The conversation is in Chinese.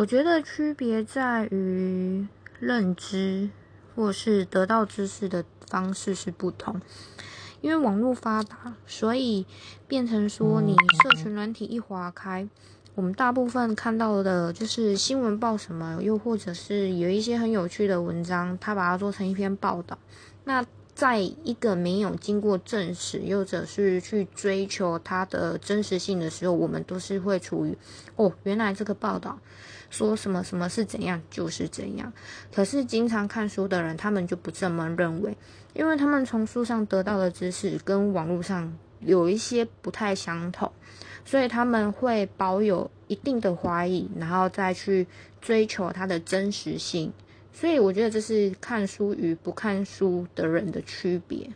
我觉得区别在于认知或是得到知识的方式是不同。因为网络发达，所以变成说你社群软体一划开，我们大部分看到的就是新闻报什么，又或者是有一些很有趣的文章，他把它做成一篇报道。那在一个没有经过证实，又或者是去追求它的真实性的时候，我们都是会处于哦，原来这个报道说什么什么是怎样就是怎样。可是经常看书的人，他们就不这么认为，因为他们从书上得到的知识跟网络上有一些不太相同，所以他们会保有一定的怀疑，然后再去追求它的真实性。所以我觉得这是看书与不看书的人的区别。